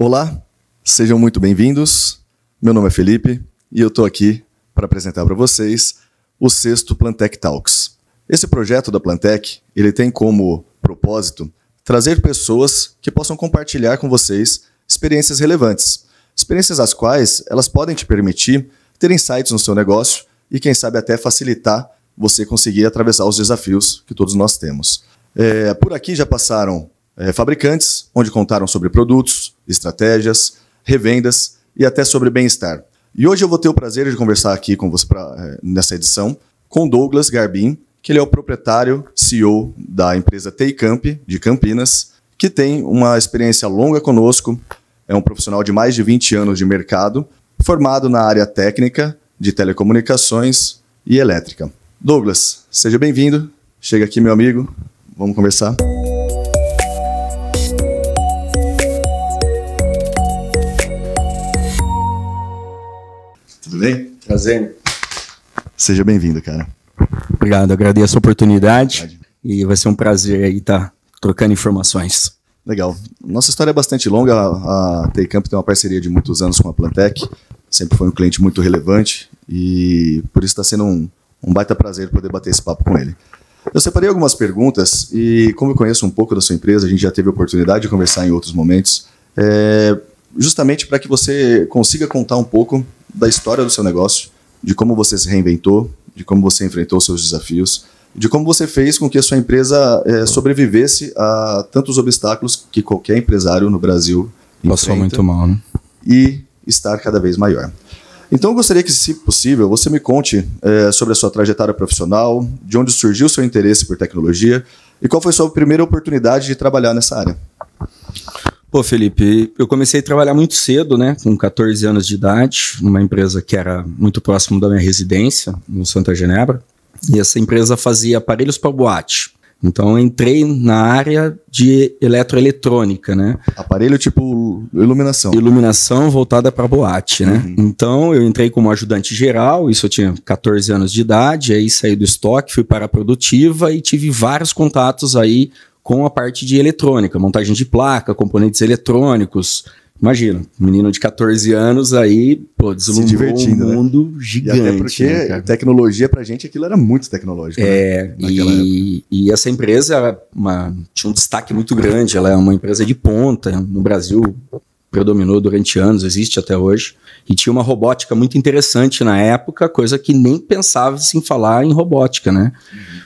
Olá, sejam muito bem-vindos. Meu nome é Felipe e eu estou aqui para apresentar para vocês o sexto Plantec Talks. Esse projeto da Plantec ele tem como propósito trazer pessoas que possam compartilhar com vocês experiências relevantes, experiências as quais elas podem te permitir ter insights no seu negócio e quem sabe até facilitar você conseguir atravessar os desafios que todos nós temos. É, por aqui já passaram é, fabricantes, onde contaram sobre produtos, estratégias, revendas e até sobre bem-estar. E hoje eu vou ter o prazer de conversar aqui com você pra, é, nessa edição com Douglas Garbin, que ele é o proprietário, CEO da empresa Teicamp de Campinas, que tem uma experiência longa conosco, é um profissional de mais de 20 anos de mercado, formado na área técnica de telecomunicações e elétrica. Douglas, seja bem-vindo. Chega aqui, meu amigo. Vamos conversar. Tudo bem? Prazer. Seja bem-vindo, cara. Obrigado, agradeço a oportunidade e vai ser um prazer aí estar tá trocando informações. Legal. Nossa história é bastante longa. A Teicamp tem uma parceria de muitos anos com a Plantec. Sempre foi um cliente muito relevante e por isso está sendo um, um baita prazer poder bater esse papo com ele. Eu separei algumas perguntas e, como eu conheço um pouco da sua empresa, a gente já teve a oportunidade de conversar em outros momentos, é, justamente para que você consiga contar um pouco da história do seu negócio, de como você se reinventou, de como você enfrentou seus desafios, de como você fez com que a sua empresa é, sobrevivesse a tantos obstáculos que qualquer empresário no Brasil passou muito mal, né? E estar cada vez maior. Então, eu gostaria que, se possível, você me conte é, sobre a sua trajetória profissional, de onde surgiu o seu interesse por tecnologia e qual foi a sua primeira oportunidade de trabalhar nessa área. Pô, Felipe, eu comecei a trabalhar muito cedo, né, com 14 anos de idade, numa empresa que era muito próximo da minha residência, no Santa Genebra. E essa empresa fazia aparelhos para boate. Então eu entrei na área de eletroeletrônica, né? Aparelho tipo iluminação. Iluminação voltada para boate, né? Uhum. Então eu entrei como ajudante geral, isso eu tinha 14 anos de idade, aí saí do estoque, fui para a produtiva e tive vários contatos aí com a parte de eletrônica, montagem de placa, componentes eletrônicos. Imagina, um menino de 14 anos aí, pô, deslumbrou um né? mundo né? gigante. E até porque né, tecnologia pra gente aquilo era muito tecnológico. É, né? e, e, essa empresa uma, tinha um destaque muito grande, ela é uma empresa de ponta no Brasil, predominou durante anos, existe até hoje, e tinha uma robótica muito interessante na época, coisa que nem pensava em falar em robótica, né?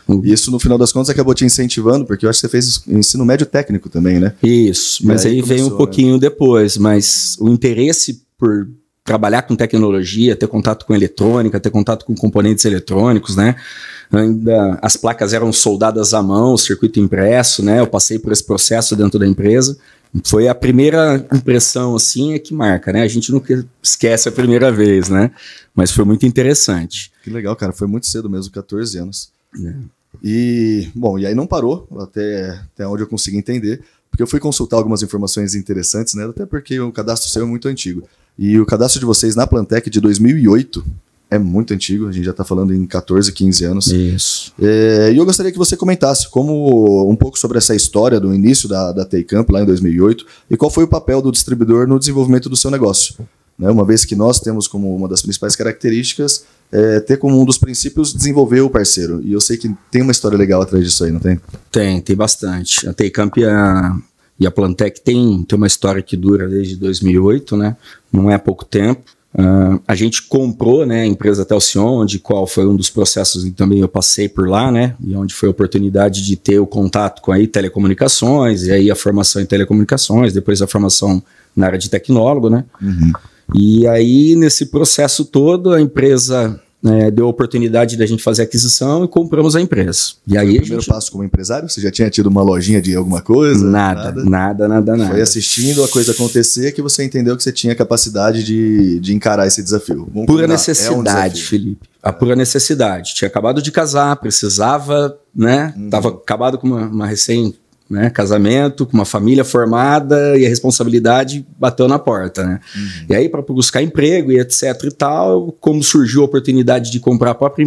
Uhum. Isso, no final das contas, acabou te incentivando, porque eu acho que você fez ensino médio técnico também, né? Isso, mas aí, aí veio um né? pouquinho né? depois, mas o interesse por trabalhar com tecnologia, ter contato com eletrônica, ter contato com componentes eletrônicos, né? Ainda as placas eram soldadas à mão, circuito impresso, né? Eu passei por esse processo dentro da empresa. Foi a primeira impressão assim é que marca, né? A gente nunca esquece a primeira vez, né? Mas foi muito interessante. Que legal, cara. Foi muito cedo mesmo, 14 anos. É. E, bom, e aí não parou, até, até onde eu consegui entender, porque eu fui consultar algumas informações interessantes, né? Até porque o cadastro seu é muito antigo. E o cadastro de vocês na Plantec de 2008 é muito antigo, a gente já está falando em 14, 15 anos. Isso. É, e eu gostaria que você comentasse como um pouco sobre essa história do início da, da Camp lá em 2008 e qual foi o papel do distribuidor no desenvolvimento do seu negócio. Né? Uma vez que nós temos como uma das principais características é, ter como um dos princípios desenvolver o parceiro. E eu sei que tem uma história legal atrás disso aí, não tem? Tem, tem bastante. A Teicamp e a, e a Plantec tem, tem uma história que dura desde 2008, né? Não é pouco tempo. Uh, a gente comprou né, a empresa Telcion, de qual foi um dos processos que também eu passei por lá, né? E onde foi a oportunidade de ter o contato com aí telecomunicações, e aí a formação em telecomunicações, depois a formação na área de tecnólogo, né? Uhum. E aí, nesse processo todo, a empresa é, deu a oportunidade da gente fazer a aquisição e compramos a empresa. E aí o primeiro gente... passo como empresário? Você já tinha tido uma lojinha de alguma coisa? Nada, nada, nada, nada. nada. Foi assistindo a coisa acontecer que você entendeu que você tinha capacidade de, de encarar esse desafio. Vamos pura combinar. necessidade, é um Felipe. A pura necessidade. Tinha acabado de casar, precisava, né? Uhum. Tava acabado com uma, uma recém né? Casamento, com uma família formada e a responsabilidade bateu na porta, né? Uhum. E aí, para buscar emprego e etc e tal, como surgiu a oportunidade de comprar a própria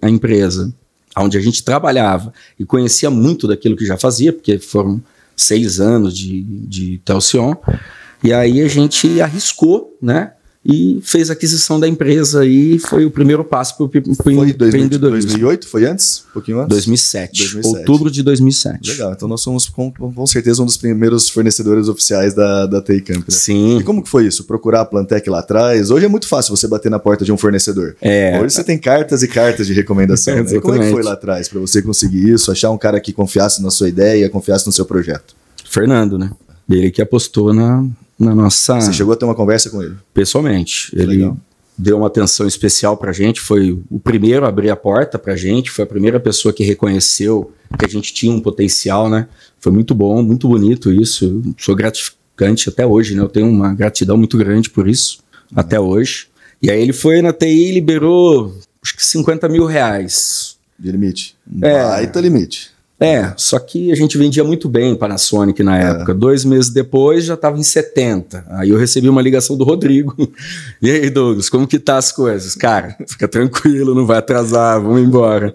a empresa, onde a gente trabalhava e conhecia muito daquilo que já fazia, porque foram seis anos de, de Telcion, E aí a gente arriscou, né? E fez a aquisição da empresa e foi o primeiro passo para o empreendedorismo. 2008? Foi antes? Um pouquinho antes? 2007, 2007. Outubro de 2007. Legal, então nós somos com, com certeza um dos primeiros fornecedores oficiais da, da Camp. Né? Sim. E como que foi isso? Procurar a Plantec lá atrás? Hoje é muito fácil você bater na porta de um fornecedor. É. Hoje você tem cartas e cartas de recomendação. É, né? Como é que foi lá atrás para você conseguir isso? Achar um cara que confiasse na sua ideia, confiasse no seu projeto? Fernando, né? Ele que apostou na, na nossa. Você chegou a ter uma conversa com ele? Pessoalmente. Que ele legal. deu uma atenção especial para a gente, foi o primeiro a abrir a porta para a gente, foi a primeira pessoa que reconheceu que a gente tinha um potencial, né? Foi muito bom, muito bonito isso. Eu sou gratificante até hoje, né? Eu tenho uma gratidão muito grande por isso, uhum. até hoje. E aí ele foi na TI e liberou acho que 50 mil reais. De limite. É, baita limite. É, só que a gente vendia muito bem Panasonic na é. época. É. Dois meses depois já estava em 70. Aí eu recebi uma ligação do Rodrigo. E aí, Douglas, como que tá as coisas? Cara, fica tranquilo, não vai atrasar, vamos embora.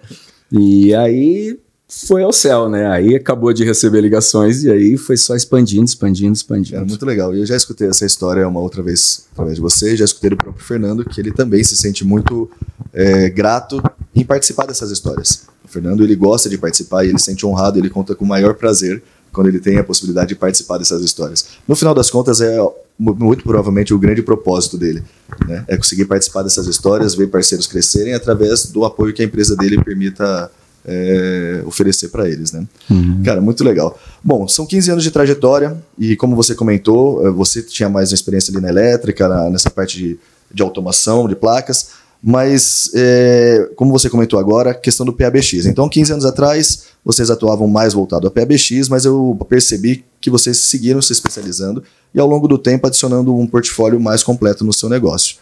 E aí foi ao céu, né? Aí acabou de receber ligações e aí foi só expandindo, expandindo, expandindo. É muito legal. E eu já escutei essa história uma outra vez através de você, já escutei do próprio Fernando, que ele também se sente muito é, grato em participar dessas histórias. Fernando ele gosta de participar e ele se sente honrado, ele conta com o maior prazer quando ele tem a possibilidade de participar dessas histórias. No final das contas, é muito provavelmente o grande propósito dele. Né? É conseguir participar dessas histórias, ver parceiros crescerem através do apoio que a empresa dele permita é, oferecer para eles. Né? Uhum. Cara, muito legal. Bom, são 15 anos de trajetória e, como você comentou, é, você tinha mais experiência ali na elétrica, na, nessa parte de, de automação, de placas. Mas, é, como você comentou agora, questão do PABX. Então, 15 anos atrás, vocês atuavam mais voltado ao PABX, mas eu percebi que vocês seguiram se especializando e, ao longo do tempo, adicionando um portfólio mais completo no seu negócio.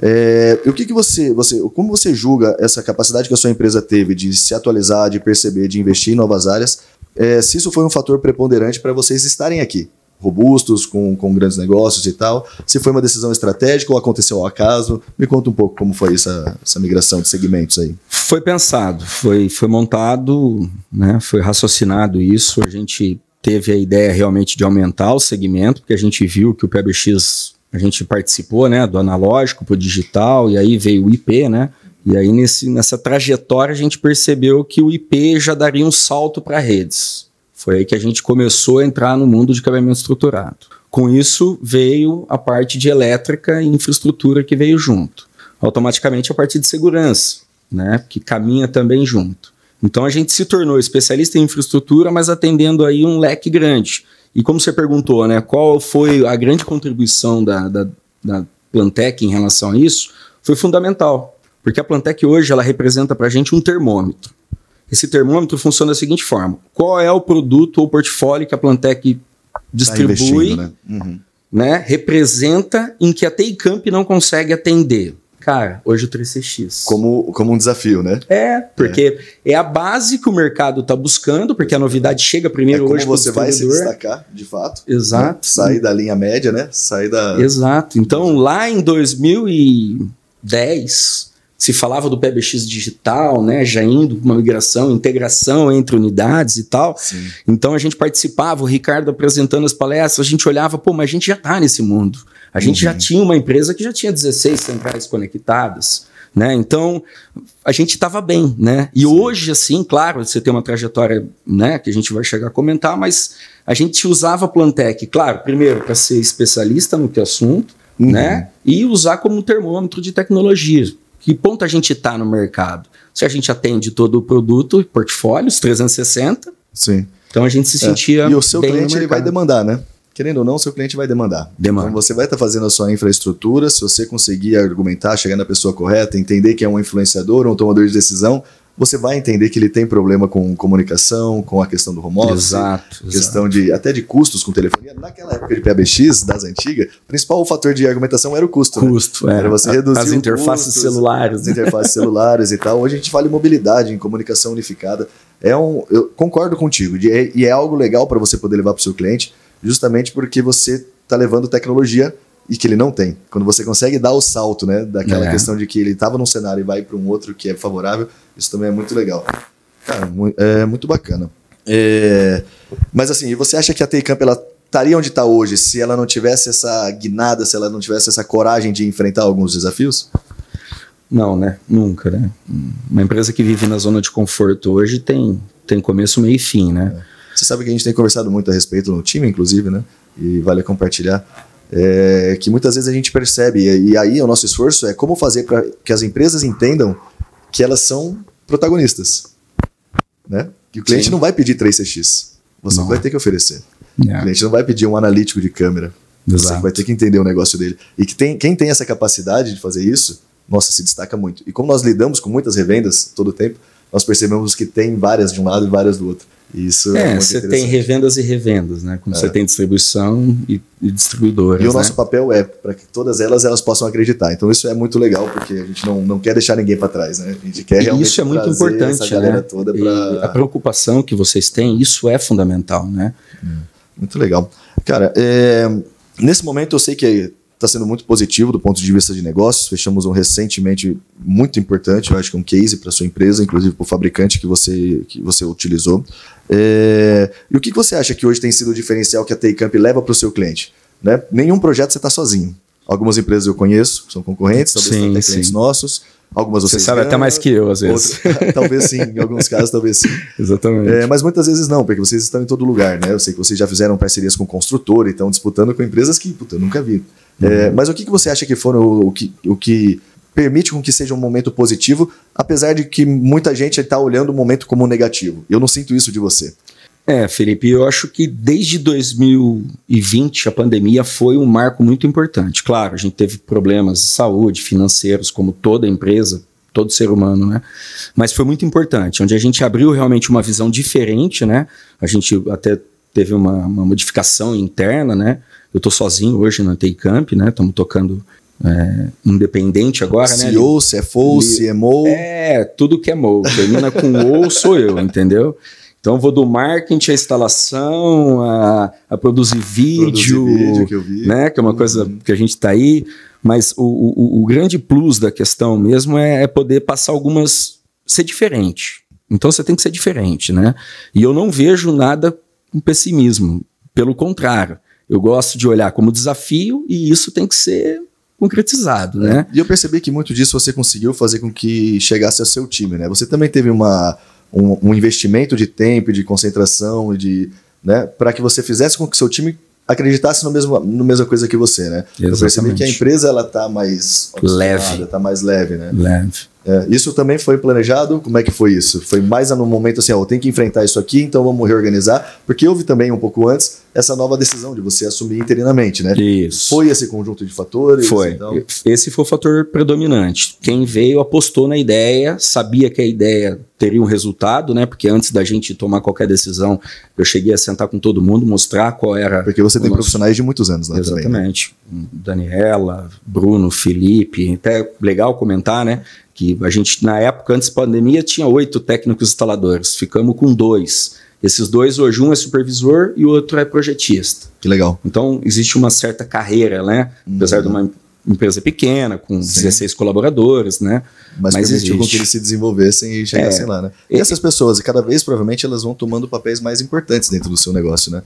É, o que, que você, você, como você julga essa capacidade que a sua empresa teve de se atualizar, de perceber, de investir em novas áreas? É, se isso foi um fator preponderante para vocês estarem aqui? Robustos, com, com grandes negócios e tal. Se foi uma decisão estratégica ou aconteceu ao acaso? Me conta um pouco como foi essa, essa migração de segmentos aí. Foi pensado, foi, foi montado, né, foi raciocinado isso. A gente teve a ideia realmente de aumentar o segmento, porque a gente viu que o PBX, a gente participou né, do analógico para o digital, e aí veio o IP, né? E aí nesse, nessa trajetória a gente percebeu que o IP já daria um salto para redes. Foi aí que a gente começou a entrar no mundo de cabeamento estruturado. Com isso veio a parte de elétrica e infraestrutura que veio junto. Automaticamente a parte de segurança, né, que caminha também junto. Então a gente se tornou especialista em infraestrutura, mas atendendo aí um leque grande. E como você perguntou, né, qual foi a grande contribuição da, da, da Plantec em relação a isso? Foi fundamental, porque a Plantec hoje ela representa para a gente um termômetro. Esse termômetro funciona da seguinte forma: qual é o produto ou portfólio que a Plantec distribui, tá né? Uhum. né? representa em que a TICamp não consegue atender? Cara, hoje o 3CX. Como, como um desafio, né? É, porque é, é a base que o mercado está buscando, porque a novidade chega primeiro é como hoje. você vai se destacar, de fato. Né? Exato. Né? Sair da linha média, né? Sair da. Exato. Então, lá em 2010, se falava do PBX digital, né, já indo uma migração, integração entre unidades e tal. Sim. Então a gente participava, o Ricardo apresentando as palestras, a gente olhava, pô, mas a gente já está nesse mundo. A gente uhum. já tinha uma empresa que já tinha 16 centrais conectadas. Né? Então, a gente estava bem, né? E Sim. hoje, assim, claro, você tem uma trajetória, né, que a gente vai chegar a comentar, mas a gente usava a Plantec, claro, primeiro para ser especialista no que assunto, uhum. né? E usar como termômetro de tecnologia que ponto a gente está no mercado? Se a gente atende todo o produto, portfólios 360. Sim. Então a gente se é. sentia. É. E o seu cliente ele vai demandar, né? Querendo ou não, o seu cliente vai demandar. Demanda. Então você vai estar tá fazendo a sua infraestrutura, se você conseguir argumentar, chegar na pessoa correta, entender que é um influenciador, um tomador de decisão, você vai entender que ele tem problema com comunicação, com a questão do home office, exato, questão exato. de até de custos com telefonia. Naquela época de PABX, das antigas, o principal fator de argumentação era o custo. Né? Custo, né? Era você reduzir as interfaces custos, celulares, as interfaces celulares e tal. Hoje a gente fala em mobilidade, em comunicação unificada. É um, eu concordo contigo e é algo legal para você poder levar para o seu cliente, justamente porque você está levando tecnologia e que ele não tem. Quando você consegue dar o salto, né, daquela é. questão de que ele estava num cenário e vai para um outro que é favorável, isso também é muito legal. Cara, é muito bacana. É, mas assim, você acha que a TICamp ela estaria onde está hoje se ela não tivesse essa guinada, se ela não tivesse essa coragem de enfrentar alguns desafios? Não, né? Nunca, né? Uma empresa que vive na zona de conforto hoje tem, tem começo, meio e fim, né? É. Você sabe que a gente tem conversado muito a respeito no time, inclusive, né? E vale compartilhar. É, que muitas vezes a gente percebe, e, aí o nosso esforço é como fazer para que as empresas entendam que elas são protagonistas. Né? Que o cliente Sim. não vai pedir 3CX, você não. vai ter que oferecer. Yeah. É. O cliente não vai pedir um analítico de câmera, Exato. você vai ter que entender o negócio dele. E que tem, quem tem essa capacidade de fazer isso, nossa, se destaca muito. E como nós lidamos com muitas revendas todo o tempo, nós percebemos que tem várias de um lado e várias do outro. Isso é, é você tem revendas e revendas, né? Como é. você tem distribuição e, e distribuidoras. E o né? nosso papel é para que todas elas elas possam acreditar. Então isso é muito legal porque a gente não, não quer deixar ninguém para trás, né? A gente quer realmente isso é muito importante, né? Toda pra... A preocupação que vocês têm, isso é fundamental, né? Muito legal, cara. É, nesse momento eu sei que está sendo muito positivo do ponto de vista de negócios. Fechamos um recentemente muito importante, eu acho que um case para sua empresa, inclusive para o fabricante que você, que você utilizou. É, e o que você acha que hoje tem sido o diferencial que a Taycamp leva para o seu cliente? Né? Nenhum projeto você está sozinho. Algumas empresas eu conheço, são concorrentes, talvez sim, até clientes nossos. Algumas você sabe até mais que eu, às vezes. talvez sim, em alguns casos, talvez sim. Exatamente. É, mas muitas vezes não, porque vocês estão em todo lugar, né? Eu sei que vocês já fizeram parcerias com construtor e estão disputando com empresas que puta, eu nunca vi. É, mas o que, que você acha que foram o, o, que, o que permite com que seja um momento positivo, apesar de que muita gente está olhando o momento como negativo? Eu não sinto isso de você. É, Felipe, eu acho que desde 2020 a pandemia foi um marco muito importante. Claro, a gente teve problemas de saúde, financeiros, como toda empresa, todo ser humano, né? Mas foi muito importante, onde a gente abriu realmente uma visão diferente, né? A gente até teve uma, uma modificação interna, né? Eu estou sozinho hoje na TI Camp, né? Estamos tocando é, independente agora, CEO, né? se é FO, se é. É, tudo que é MO. Termina com O, sou eu, entendeu? Então eu vou do marketing à instalação, a, a produzir vídeo, produzir vídeo que, eu vi. né? Que é uma uhum. coisa que a gente está aí. Mas o, o, o, grande plus da questão mesmo é, é poder passar algumas. ser diferente. Então você tem que ser diferente, né? E eu não vejo nada com pessimismo. Pelo contrário. Eu gosto de olhar como desafio e isso tem que ser concretizado, né? E eu percebi que muito disso você conseguiu fazer com que chegasse ao seu time, né? Você também teve uma, um, um investimento de tempo, de concentração, de, né, para que você fizesse com que seu time acreditasse no mesmo, no mesma coisa que você, né? Exatamente. Eu percebi que a empresa ela tá mais leve, tá mais leve, né? Leve. É, isso também foi planejado? Como é que foi isso? Foi mais no momento assim, ó, tem que enfrentar isso aqui, então vamos reorganizar, porque houve também um pouco antes essa nova decisão de você assumir interinamente, né? Isso. Foi esse conjunto de fatores? Foi. Então... Esse foi o fator predominante. Quem veio apostou na ideia, sabia que a ideia teria um resultado, né? Porque antes da gente tomar qualquer decisão, eu cheguei a sentar com todo mundo, mostrar qual era. Porque você tem nosso... profissionais de muitos anos lá Exatamente. também. Exatamente. Né? Daniela, Bruno, Felipe, até legal comentar, né? Que a gente, na época, antes da pandemia, tinha oito técnicos instaladores, ficamos com dois. Esses dois, hoje, um é supervisor e o outro é projetista. Que legal. Então, existe uma certa carreira, né? Uhum. Apesar de uma empresa pequena, com Sim. 16 colaboradores, né? Mas, Mas permitiu com que eles se desenvolvessem e chegassem é, lá, né? E essas pessoas, cada vez, provavelmente, elas vão tomando papéis mais importantes dentro do seu negócio, né?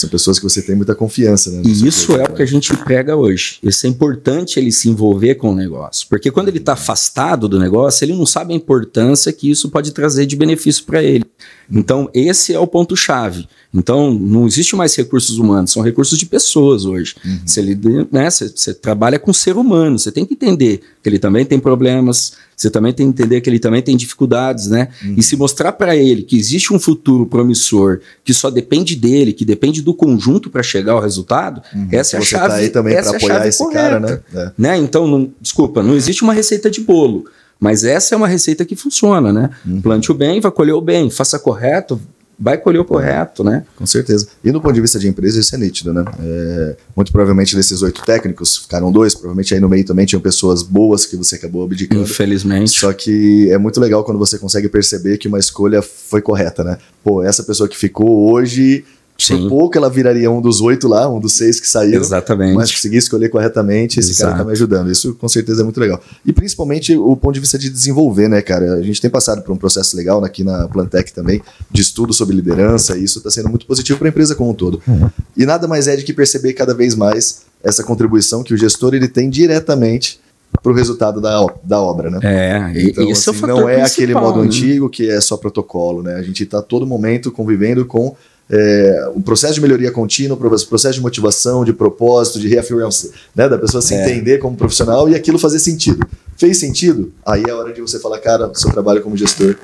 São pessoas que você tem muita confiança, né? E isso é o que a gente prega hoje. Isso é importante ele se envolver com o negócio. Porque quando ele está afastado do negócio, ele não sabe a importância que isso pode trazer de benefício para ele. Então, esse é o ponto-chave. Então, não existe mais recursos humanos, são recursos de pessoas hoje. Uhum. Você, né, você, você trabalha com ser humano, você tem que entender que ele também tem problemas, você também tem que entender que ele também tem dificuldades, né? Uhum. E se mostrar para ele que existe um futuro promissor, que só depende dele, que depende do conjunto para chegar ao resultado, uhum. essa é a você chave. Tá aí também para é apoiar esse correta, cara, né? É. né? Então, não, desculpa, não existe uma receita de bolo. Mas essa é uma receita que funciona, né? Uhum. Plante o bem, vai colher o bem, faça correto, vai colher o correto, né? Com certeza. E do ponto de vista de empresa, isso é nítido, né? É, muito provavelmente desses oito técnicos, ficaram dois, provavelmente aí no meio também tinham pessoas boas que você acabou abdicando. Infelizmente. Só que é muito legal quando você consegue perceber que uma escolha foi correta, né? Pô, essa pessoa que ficou hoje Sim. Por pouco ela viraria um dos oito lá, um dos seis que saíram. Exatamente. Mas consegui escolher corretamente, esse Exato. cara tá me ajudando. Isso com certeza é muito legal. E principalmente o ponto de vista de desenvolver, né, cara? A gente tem passado por um processo legal aqui na Plantec também, de estudo sobre liderança, e isso está sendo muito positivo para a empresa como um todo. Uhum. E nada mais é de que perceber cada vez mais essa contribuição que o gestor ele tem diretamente para o resultado da, da obra, né? É, então, assim, é assim, não é aquele modo né? antigo que é só protocolo, né? A gente está todo momento convivendo com é, o processo de melhoria contínua, o processo de motivação, de propósito, de reafirmação, né, da pessoa se é. entender como profissional e aquilo fazer sentido. Fez sentido? Aí é a hora de você falar, cara, seu trabalho como gestor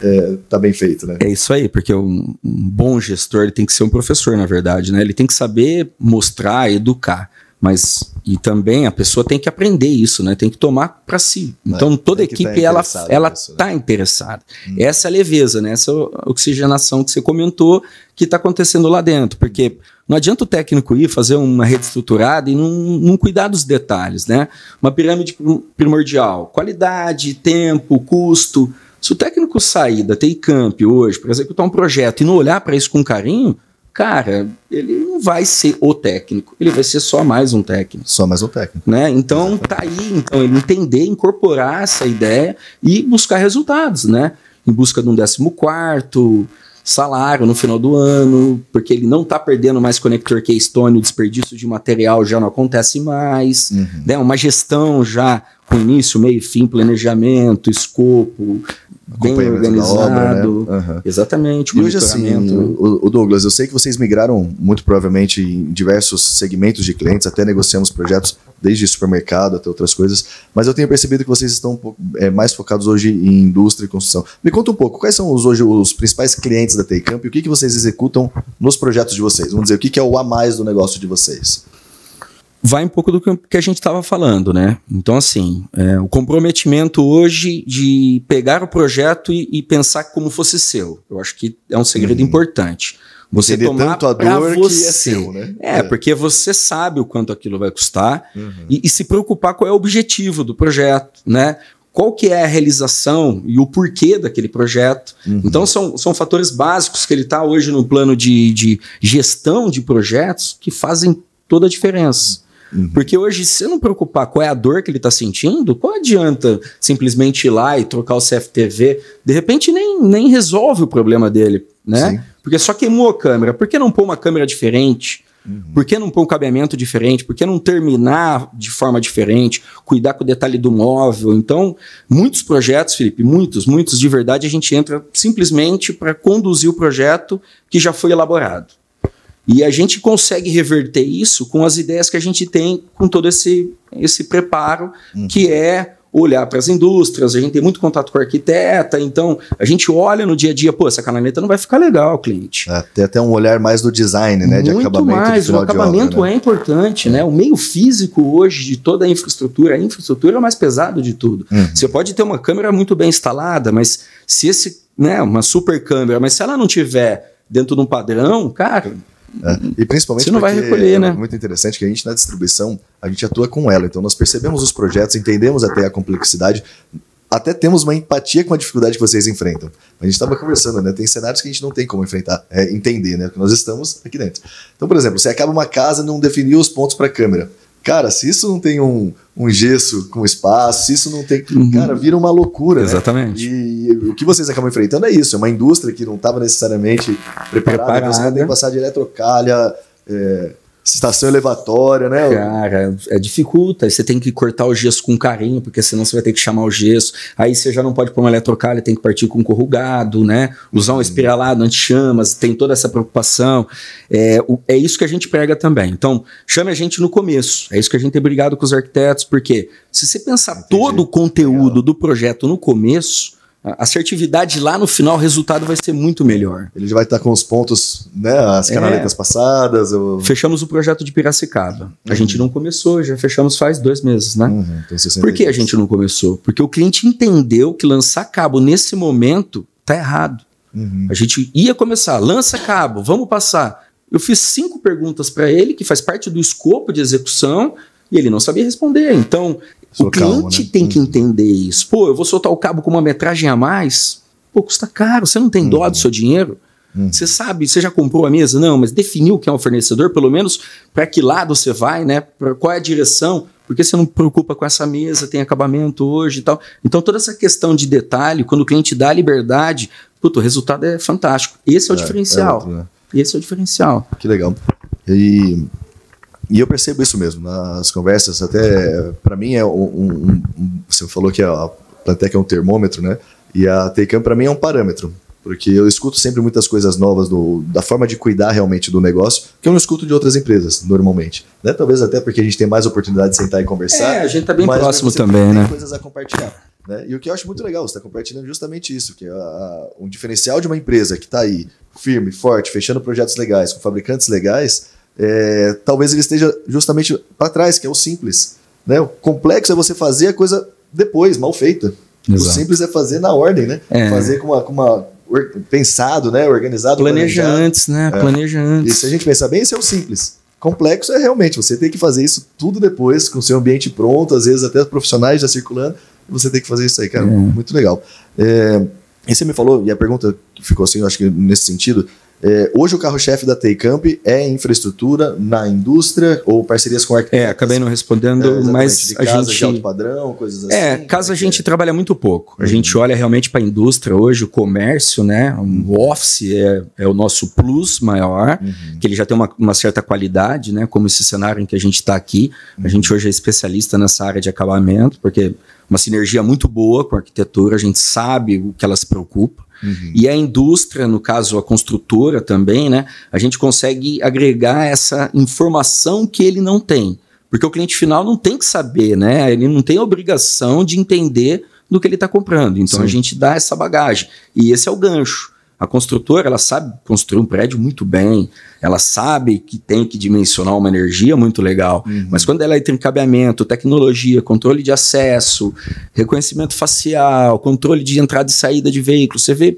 é, tá bem feito, né? É isso aí, porque um, um bom gestor ele tem que ser um professor, na verdade, né? Ele tem que saber mostrar, educar. Mas e também a pessoa tem que aprender isso, né? Tem que tomar para si. Então toda a equipe ela ela nisso, né? tá interessada. Hum. Essa é a leveza, né? Essa oxigenação que você comentou que está acontecendo lá dentro, porque não adianta o técnico ir fazer uma rede estruturada e não, não cuidar dos detalhes, né? Uma pirâmide primordial, qualidade, tempo, custo. Se o técnico sair da TI Camp hoje para executar um projeto e não olhar para isso com carinho, cara, ele não vai ser o técnico, ele vai ser só mais um técnico. Só mais um técnico. Né? Então tá aí, então ele entender, incorporar essa ideia e buscar resultados, né? Em busca de um décimo quarto salário no final do ano, porque ele não está perdendo mais conector Keystone, o desperdício de material já não acontece mais, uhum. né? Uma gestão já com início, meio, fim, planejamento, escopo, bem organizado. Obra, né? uhum. Exatamente. E hoje, assim, o, Douglas, eu sei que vocês migraram muito provavelmente em diversos segmentos de clientes, até negociamos projetos desde supermercado até outras coisas, mas eu tenho percebido que vocês estão um pouco, é, mais focados hoje em indústria e construção. Me conta um pouco, quais são os, hoje os principais clientes da Taycamp e o que, que vocês executam nos projetos de vocês? Vamos dizer, o que, que é o a mais do negócio de vocês? Vai um pouco do que a gente estava falando, né? Então, assim, é, o comprometimento hoje de pegar o projeto e, e, pensar como fosse seu. Eu acho que é um segredo uhum. importante. Você Entender tomar tanto a dor você. que é seu, né? É, é, porque você sabe o quanto aquilo vai custar uhum. e, e se preocupar qual é o objetivo do projeto, né? qual que é a realização e o porquê daquele projeto. Uhum. Então, são, são fatores básicos que ele está hoje no plano de, de gestão de projetos que fazem toda a diferença. Uhum. Porque hoje, se não preocupar qual é a dor que ele está sentindo, qual adianta simplesmente ir lá e trocar o CFTV? De repente nem, nem resolve o problema dele, né? Sim. Porque só queimou a câmera. Por que não pôr uma câmera diferente? Uhum. Por que não pôr um cabeamento diferente? Por que não terminar de forma diferente? Cuidar com o detalhe do móvel? Então, muitos projetos, Felipe, muitos, muitos de verdade, a gente entra simplesmente para conduzir o projeto que já foi elaborado. E a gente consegue reverter isso com as ideias que a gente tem com todo esse, esse preparo, uhum. que é olhar para as indústrias, a gente tem muito contato com arquiteta, então a gente olha no dia a dia, pô, essa canaleta não vai ficar legal, cliente. É, tem até um olhar mais do design, né? Muito de acabamento. mais, o acabamento obra, né? é importante, né? O meio físico hoje de toda a infraestrutura, a infraestrutura é o mais pesado de tudo. Uhum. Você pode ter uma câmera muito bem instalada, mas se esse, né, uma super câmera, mas se ela não tiver dentro de um padrão, cara, é. E principalmente Você não vai recolher, é né? muito interessante que a gente na distribuição, a gente atua com ela. Então nós percebemos os projetos, entendemos até a complexidade, até temos uma empatia com a dificuldade que vocês enfrentam. A gente estava conversando, né? Tem cenários que a gente não tem como enfrentar, é, entender, né? Porque nós estamos aqui dentro. Então, por exemplo, você acaba uma casa e não definiu os pontos para a câmera. Cara, se isso não tem um, um gesso com espaço, se isso não tem. Uhum. Cara, vira uma loucura. Né? Exatamente. Né? E, e, o que vocês acabam enfrentando é isso: é uma indústria que não estava necessariamente preparada, preparada. Você tem que passar de eletrocalha. É, estação elevatória, né? Cara, é dificulta. Você tem que cortar o gesso com carinho, porque senão você vai ter que chamar o gesso. Aí você já não pode pôr uma eletrocalha, tem que partir com corrugado, né? Usar um uhum. espiralado anti-chamas, tem toda essa preocupação. É, o, é isso que a gente prega também. Então, chame a gente no começo. É isso que a gente tem brigado com os arquitetos, porque se você pensar Entendi. todo o conteúdo Legal. do projeto no começo, a assertividade lá no final, o resultado vai ser muito melhor. Ele vai estar com os pontos, né, as é. canaletas é. passadas. Ou... Fechamos o projeto de Piracicaba. Uhum. A gente não começou, já fechamos faz dois meses, né? Uhum, Por que a gente não começou? Porque o cliente entendeu que lançar cabo nesse momento tá errado. Uhum. A gente ia começar, lança cabo, vamos passar. Eu fiz cinco perguntas para ele, que faz parte do escopo de execução, e ele não sabia responder. Então, o cliente né? tem que uhum. entender isso. Pô, eu vou soltar o cabo com uma metragem a mais. Pô, custa caro. Você não tem dó do uhum. seu dinheiro? Uhum. Você sabe, você já comprou a mesa? Não, mas definiu que é um fornecedor, pelo menos para que lado você vai, né? Pra qual é a direção? Porque você não preocupa com essa mesa, tem acabamento hoje e tal. Então, toda essa questão de detalhe, quando o cliente dá liberdade, puto, o resultado é fantástico. Esse é o é, diferencial. É outro, né? Esse é o diferencial. Que legal. E, e eu percebo isso mesmo nas conversas. Até para mim é um, um, um, Você falou que a Plantec é um termômetro, né? E a Tecam para mim é um parâmetro porque eu escuto sempre muitas coisas novas do, da forma de cuidar realmente do negócio, que eu não escuto de outras empresas, normalmente. Né? Talvez até porque a gente tem mais oportunidade de sentar e conversar. É, a gente está bem próximo também, né? coisas a compartilhar. Né? E o que eu acho muito legal, você está compartilhando justamente isso, que é um diferencial de uma empresa que está aí, firme, forte, fechando projetos legais, com fabricantes legais, é, talvez ele esteja justamente para trás, que é o simples. Né? O complexo é você fazer a coisa depois, mal feita. Exato. O simples é fazer na ordem, né? É. Fazer com uma, com uma pensado, né? Organizado. Planeja antes, né? É. Planeja antes. E se a gente pensar bem, isso é o simples. Complexo é realmente você tem que fazer isso tudo depois, com o seu ambiente pronto, às vezes até os profissionais já circulando, você tem que fazer isso aí, cara. É. Muito legal. É, e você me falou, e a pergunta ficou assim, eu acho que nesse sentido, é, hoje o carro-chefe da Taycamp é infraestrutura na indústria ou parcerias com arquitetos? É, acabei não respondendo, é, mas a gente de alto padrão, coisas assim. É, casa a é gente é? trabalha muito pouco. A uhum. gente olha realmente para a indústria hoje, o comércio, né? O office é, é o nosso plus maior, uhum. que ele já tem uma, uma, certa qualidade, né? Como esse cenário em que a gente está aqui. Uhum. A gente hoje é especialista nessa área de acabamento, porque uma sinergia muito boa com a arquitetura, a gente sabe o que ela se preocupa. Uhum. E a indústria, no caso a construtora também, né? A gente consegue agregar essa informação que ele não tem. Porque o cliente final não tem que saber, né? Ele não tem a obrigação de entender do que ele está comprando. Então Sim. a gente dá essa bagagem. E esse é o gancho. A construtora, ela sabe construir um prédio muito bem, ela sabe que tem que dimensionar uma energia muito legal, uhum. mas quando ela entra em cabeamento, tecnologia, controle de acesso, reconhecimento facial, controle de entrada e saída de veículo, você vê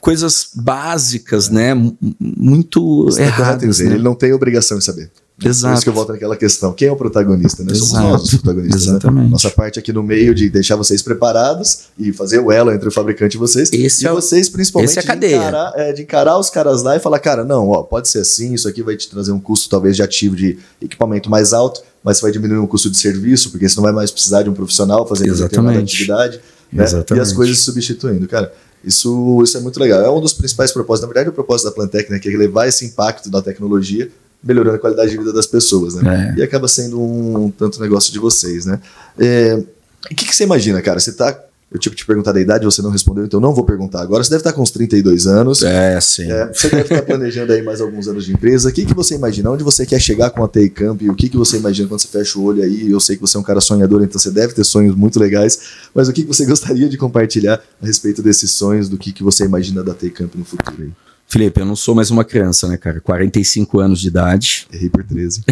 coisas básicas, é. né, muito erradas. Né? Ele não tem obrigação de saber. Exato. Por isso que eu volto naquela questão. Quem é o protagonista? Né? Somos nós os protagonistas. Né? Exatamente. Né? Nossa parte aqui no meio de deixar vocês preparados e fazer o elo entre o fabricante e vocês. Esse e é vocês, principalmente, esse é a cadeia. De, encarar, é, de encarar os caras lá e falar, cara, não, ó, pode ser assim, isso aqui vai te trazer um custo talvez de ativo de equipamento mais alto, mas vai diminuir o custo de serviço, porque você não vai mais precisar de um profissional fazendo determinada atividade. Né? E as coisas se substituindo. Cara, isso, isso é muito legal. É um dos principais propósitos. Na verdade, o propósito da Plantec né, que é levar esse impacto da tecnologia melhorando a qualidade de vida das pessoas, né? É. E acaba sendo um tanto negócio de vocês, né? É, o que, que, você imagina, cara? Você tá. Eu tive que te perguntar da idade, você não respondeu, então não vou perguntar agora. Você deve estar com uns 32 anos. É, sim. É, você deve estar planejando aí mais alguns anos de empresa. O que, que você imagina? Onde você quer chegar com a TI Camp? O que, que você imagina quando você fecha o olho aí? Eu sei que você é um cara sonhador, então você deve ter sonhos muito legais. Mas o que, que você gostaria de compartilhar a respeito desses sonhos, do que, que você imagina da TI Camp no futuro aí? Felipe, eu não sou mais uma criança, né, cara? 45 anos de idade. Errei por 13.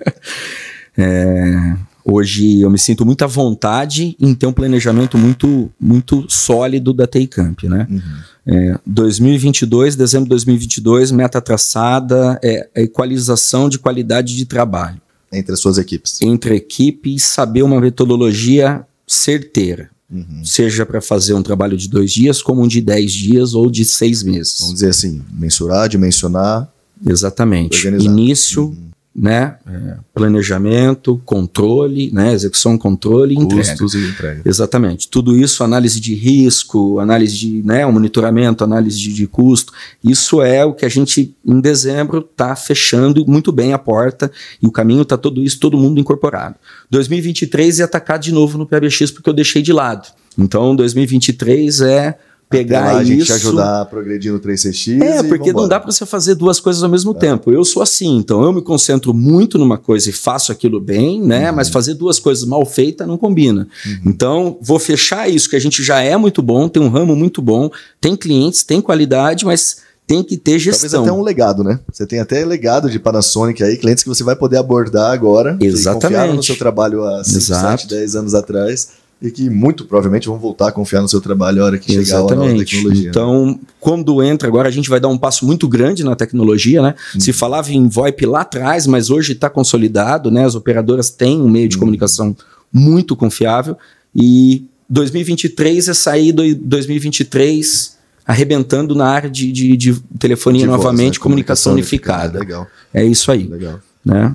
é, hoje eu me sinto muito à vontade em ter um planejamento muito, muito sólido da Camp, né? Uhum. É, 2022, dezembro de 2022, meta traçada é a equalização de qualidade de trabalho. Entre as suas equipes. Entre equipes, saber uma metodologia certeira. Uhum. Seja para fazer um trabalho de dois dias, como um de dez dias ou de seis meses. Vamos dizer assim, mensurar, dimensionar. Exatamente. Organizar. Início, uhum né? É, planejamento, controle, né? Execução, controle e Custos entrega. e entrega. Exatamente. Tudo isso, análise de risco, análise de, né? O monitoramento, análise de, de custo. Isso é o que a gente, em dezembro, está fechando muito bem a porta e o caminho está tudo isso, todo mundo incorporado. 2023 ia atacar de novo no PBX porque eu deixei de lado. Então, 2023 é pegar a gente isso. ajudar a progredir no 3CX. É, porque não dá para você fazer duas coisas ao mesmo é. tempo. Eu sou assim, então eu me concentro muito numa coisa e faço aquilo bem, né? Uhum. Mas fazer duas coisas mal feitas não combina. Uhum. Então, vou fechar isso, que a gente já é muito bom, tem um ramo muito bom, tem clientes, tem qualidade, mas tem que ter gestão. Talvez até um legado, né? Você tem até legado de Panasonic aí, clientes que você vai poder abordar agora. Exatamente. Que confiaram no seu trabalho há 5, 7, 10 anos atrás e que muito provavelmente vão voltar a confiar no seu trabalho a hora que chegar a nova tecnologia. Né? Então, quando entra agora, a gente vai dar um passo muito grande na tecnologia, né? Hum. Se falava em VoIP lá atrás, mas hoje está consolidado, né? As operadoras têm um meio de hum. comunicação muito confiável e 2023 é sair do 2023 arrebentando na área de, de, de telefonia De voz, novamente, né? comunicação, unificada. Legal, É isso aí, legal. né?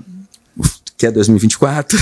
Que é 2024?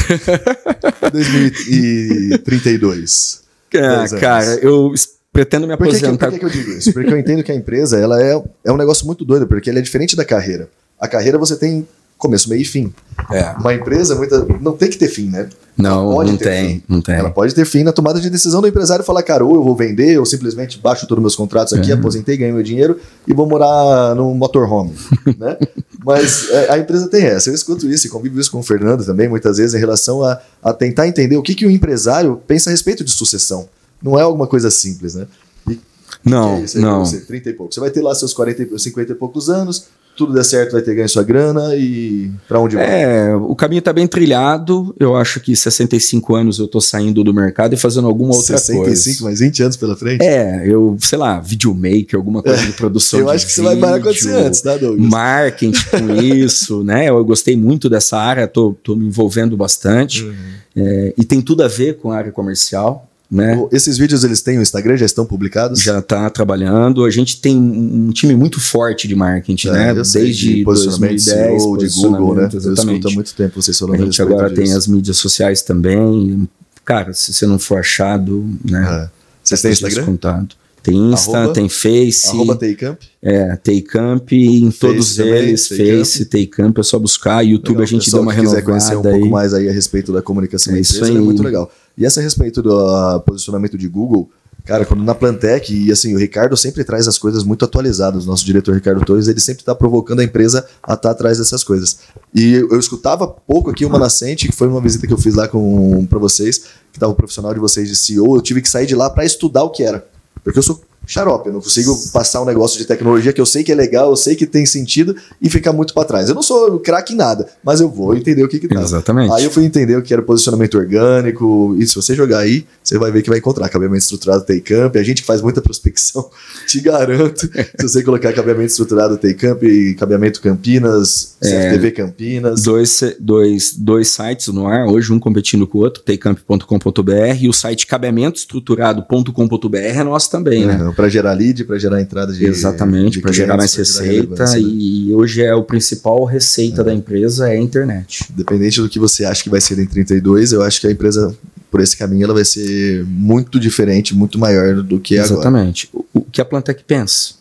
2032. Ah, Dez anos. cara, eu pretendo me Por que, que, aposentar. por que que eu digo isso? Porque eu entendo que a empresa ela é, é um negócio muito doido, porque ela é diferente da carreira. A carreira você tem começo, meio e fim. É. Uma empresa muita, não tem que ter fim, né? Não, não ter tem, fim. não tem. Ela pode ter fim na tomada de decisão do empresário falar, cara, ou eu vou vender, ou simplesmente baixo todos os meus contratos aqui, É. aposentei, ganhei meu dinheiro e vou morar num motorhome, né? Mas é, a empresa tem essa. Eu escuto isso e convivo isso com o Fernando também, muitas vezes, em relação a, a tentar entender o que, que o empresário pensa a respeito de sucessão. Não é alguma coisa simples, né? E Não, é isso aí não. Você, 30 e pouco. Você vai ter lá seus 40, e- 50 e poucos anos, tudo der certo, vai ter ganho sua grana e pra onde vai? É, o caminho tá bem trilhado. Eu acho que 65 anos eu tô saindo do mercado e fazendo alguma outra 65, coisa. mais 20 anos pela frente? É, eu, sei lá, videomaker, alguma coisa de produção eu de acho que você vai vídeo, acontecer antes, tá, Douglas? marketing com isso, né? Eu gostei muito dessa área, tô, tô me envolvendo bastante. Uhum. É, e tem tudo a ver com a área comercial, né? Esses vídeos eles têm o Instagram, já estão publicados? Já está trabalhando. A gente tem um time muito forte de marketing, É, né? eu Desde de posicionamento 2010, SEO, de Google, né? Eu escuto há Exatamente. muito tempo vocês falando A gente agora tem disso. as mídias sociais também. Cara, se você não for achado, né? É. Vocês têm tá Instagram? descontado. Tem Insta, Arroba- tem Face, Arroba Taycamp? é, Taycamp, em todos também, eles, Taycamp. Face, Taycamp, é só buscar. YouTube Legal, a gente deu uma que quiser conhecer um renovada pouco aí. mais aí a respeito da comunicação É da isso empresa, é aí. muito legal. E essa a respeito do ah, posicionamento de Google, cara, quando na Plantec, e assim, o Ricardo sempre traz as coisas muito atualizadas, o nosso diretor Ricardo Torres, ele sempre está provocando a empresa a estar atrás dessas coisas. E eu, eu escutava pouco aqui uma nascente, que foi uma visita que eu fiz lá com para vocês, que estava o profissional de vocês de CEO, eu tive que sair de lá para estudar o que era. Porque eu sou xarope, eu não consigo passar um negócio de tecnologia que eu sei que é legal, eu sei que tem sentido e ficar muito para trás. Eu não sou craque em nada, mas eu vou entender o que que tá. Exatamente. Aí eu fui entender o que era posicionamento orgânico, e se você jogar aí, você vai ver que vai encontrar cabeamento estruturado Taycamp. A gente faz muita prospecção, te garanto, se você colocar cabeamento estruturado Taycamp e cabeamento Campinas, É. CFTV Campinas, Dois, dois, dois sites no ar, hoje um competindo com o outro, taycamp.com.br e o site cabeamentoestruturado.com.br é nosso também, né? Para gerar lead, para gerar entrada de Exatamente, para gerar mais gerar receita relevância, né? e hoje é o principal receita da empresa é a internet. Dependente do que você acha que vai ser em 32, eu acho que a empresa, por esse caminho, ela vai ser muito diferente, muito maior do que é agora. Exatamente. O, o que a Plantec pensa?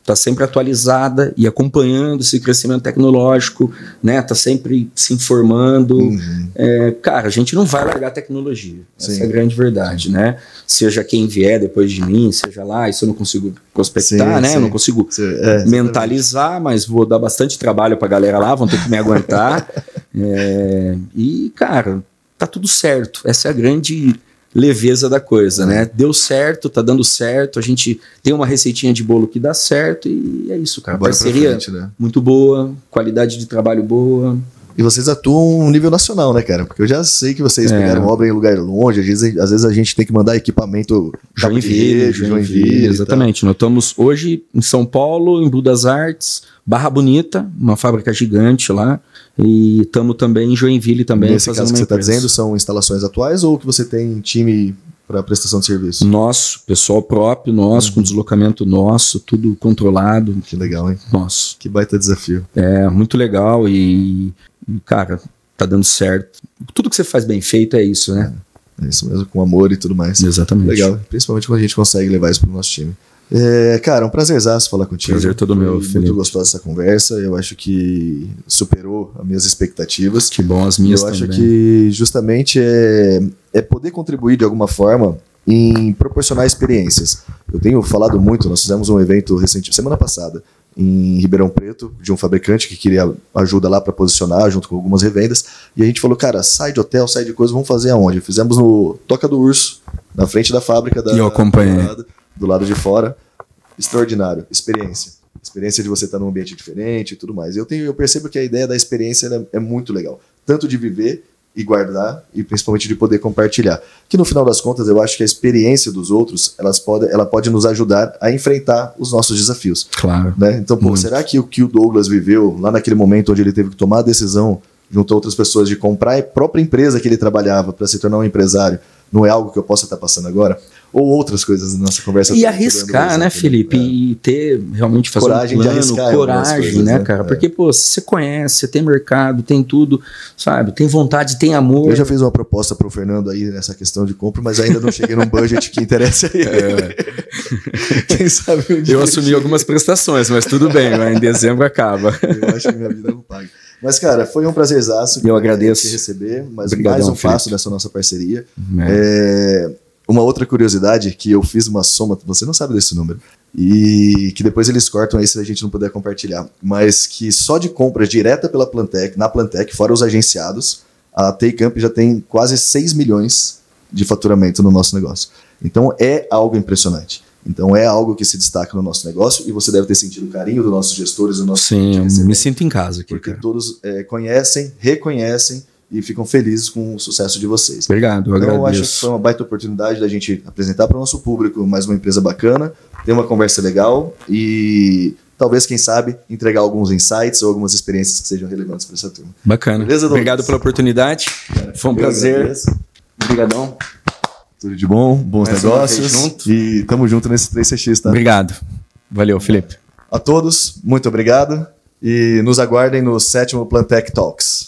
Está sempre atualizada e acompanhando esse crescimento tecnológico, né? Tá sempre se informando. Uhum. É, cara, a gente não vai largar a tecnologia. Essa Sim. é a grande verdade, né? Seja quem vier depois de mim, seja lá, isso eu não consigo prospectar, Sim, né? sim. Eu não consigo é, mentalizar, mas vou dar bastante trabalho pra galera lá, vão ter que me aguentar. É, e, cara, tá tudo certo. Essa é a grande leveza da coisa, né? Deu certo, tá dando certo, a gente tem uma receitinha de bolo que dá certo e é isso, cara. Bora Parceria frente, né? muito boa, qualidade de trabalho boa. E vocês atuam no nível nacional, né, cara? Porque eu já sei que vocês É. pegaram obra em lugar longe, às vezes, às vezes a gente tem que mandar equipamento Joinville, Joinville, e tal. exatamente. Nós estamos hoje em São Paulo, em Budas Artes, Barra Bonita, uma fábrica gigante lá, e estamos também em Joinville também Nesse caso que você está dizendo, são instalações atuais ou que você tem time para prestação de serviço? Nosso, pessoal próprio, nosso, Uhum. com deslocamento nosso, tudo controlado, Que legal, hein? nosso. Que baita desafio. É muito legal e, e, cara, tá dando certo. Tudo que você faz bem feito é isso, né? É isso mesmo, com amor e tudo mais. Exatamente. Legal, principalmente quando a gente consegue levar isso para o nosso time. É, cara, um prazerzaço falar contigo. Prazer todo meu, Foi Felipe. Muito gostosa essa conversa. Eu acho que superou as minhas expectativas. Que bom, as minhas eu acho também. que justamente é, é poder contribuir de alguma forma em proporcionar experiências. Eu tenho falado muito, nós fizemos um evento recente, semana passada, em Ribeirão Preto, de um fabricante que queria ajuda lá para posicionar, junto com algumas revendas, e a gente falou, cara, sai de hotel, sai de coisa, vamos fazer aonde? Fizemos no Toca do Urso, na frente da fábrica da E eu acompanhei. lado, do lado de fora. Extraordinário, experiência. Experiência de você estar num ambiente diferente e tudo mais. Eu, tenho, eu percebo que a ideia da experiência ela é muito legal. Tanto de viver e guardar, e principalmente de poder compartilhar. Que no final das contas, eu acho que a experiência dos outros, elas pode, ela pode nos ajudar a enfrentar os nossos desafios. Claro. Né? Então, pô, será que o que o Douglas viveu lá naquele momento onde ele teve que tomar a decisão junto a outras pessoas de comprar a própria empresa que ele trabalhava para se tornar um empresário, não é algo que eu possa estar passando agora? Ou outras coisas da nossa conversa. E arriscar, né, Felipe? É. E ter realmente fazer coragem um plano, de arriscar coragem, coisas, né, né? cara? É. Porque, pô, você conhece, você tem mercado, tem tudo, sabe? Tem vontade, tem amor. Eu já fiz uma proposta pro Fernando aí nessa questão de compra, mas ainda não cheguei num budget que interessa a ele. Quem sabe um dia É. Eu assumi algumas prestações, mas tudo bem, mas em dezembro acaba. Eu acho que minha vida não paga. Mas, cara, foi um prazerzaço Eu agradeço. te receber, mas Obrigadão, mais um Felipe. passo dessa nossa parceria. É. É, uma outra curiosidade que eu fiz uma soma, você não sabe desse número, e que depois eles cortam aí se a gente não puder compartilhar, mas que só de compras direta pela Plantec, na Plantec, fora os agenciados, a Taycamp já tem quase 6 milhões de faturamento no nosso negócio. Então é algo impressionante. Então é algo que se destaca no nosso negócio e você deve ter sentido o carinho dos nossos gestores, do nosso Sim, eu me sinto em casa aqui, porque cara. todos é, conhecem, reconhecem e ficam felizes com o sucesso de vocês. Obrigado, eu Então, eu acho que agradeço. foi uma baita oportunidade da gente apresentar para o nosso público mais uma empresa bacana, ter uma conversa legal e talvez, quem sabe, entregar alguns insights ou algumas experiências que sejam relevantes para essa turma. Bacana. Beleza, Douglas? Obrigado pela oportunidade. Foi um prazer. agradeço. Obrigadão. Tudo de bom, bons Mais negócios junto. e tamo junto nesse 3CX, tá? Obrigado. Valeu, Felipe. A todos, muito obrigado e nos aguardem no sétimo Plantec Talks.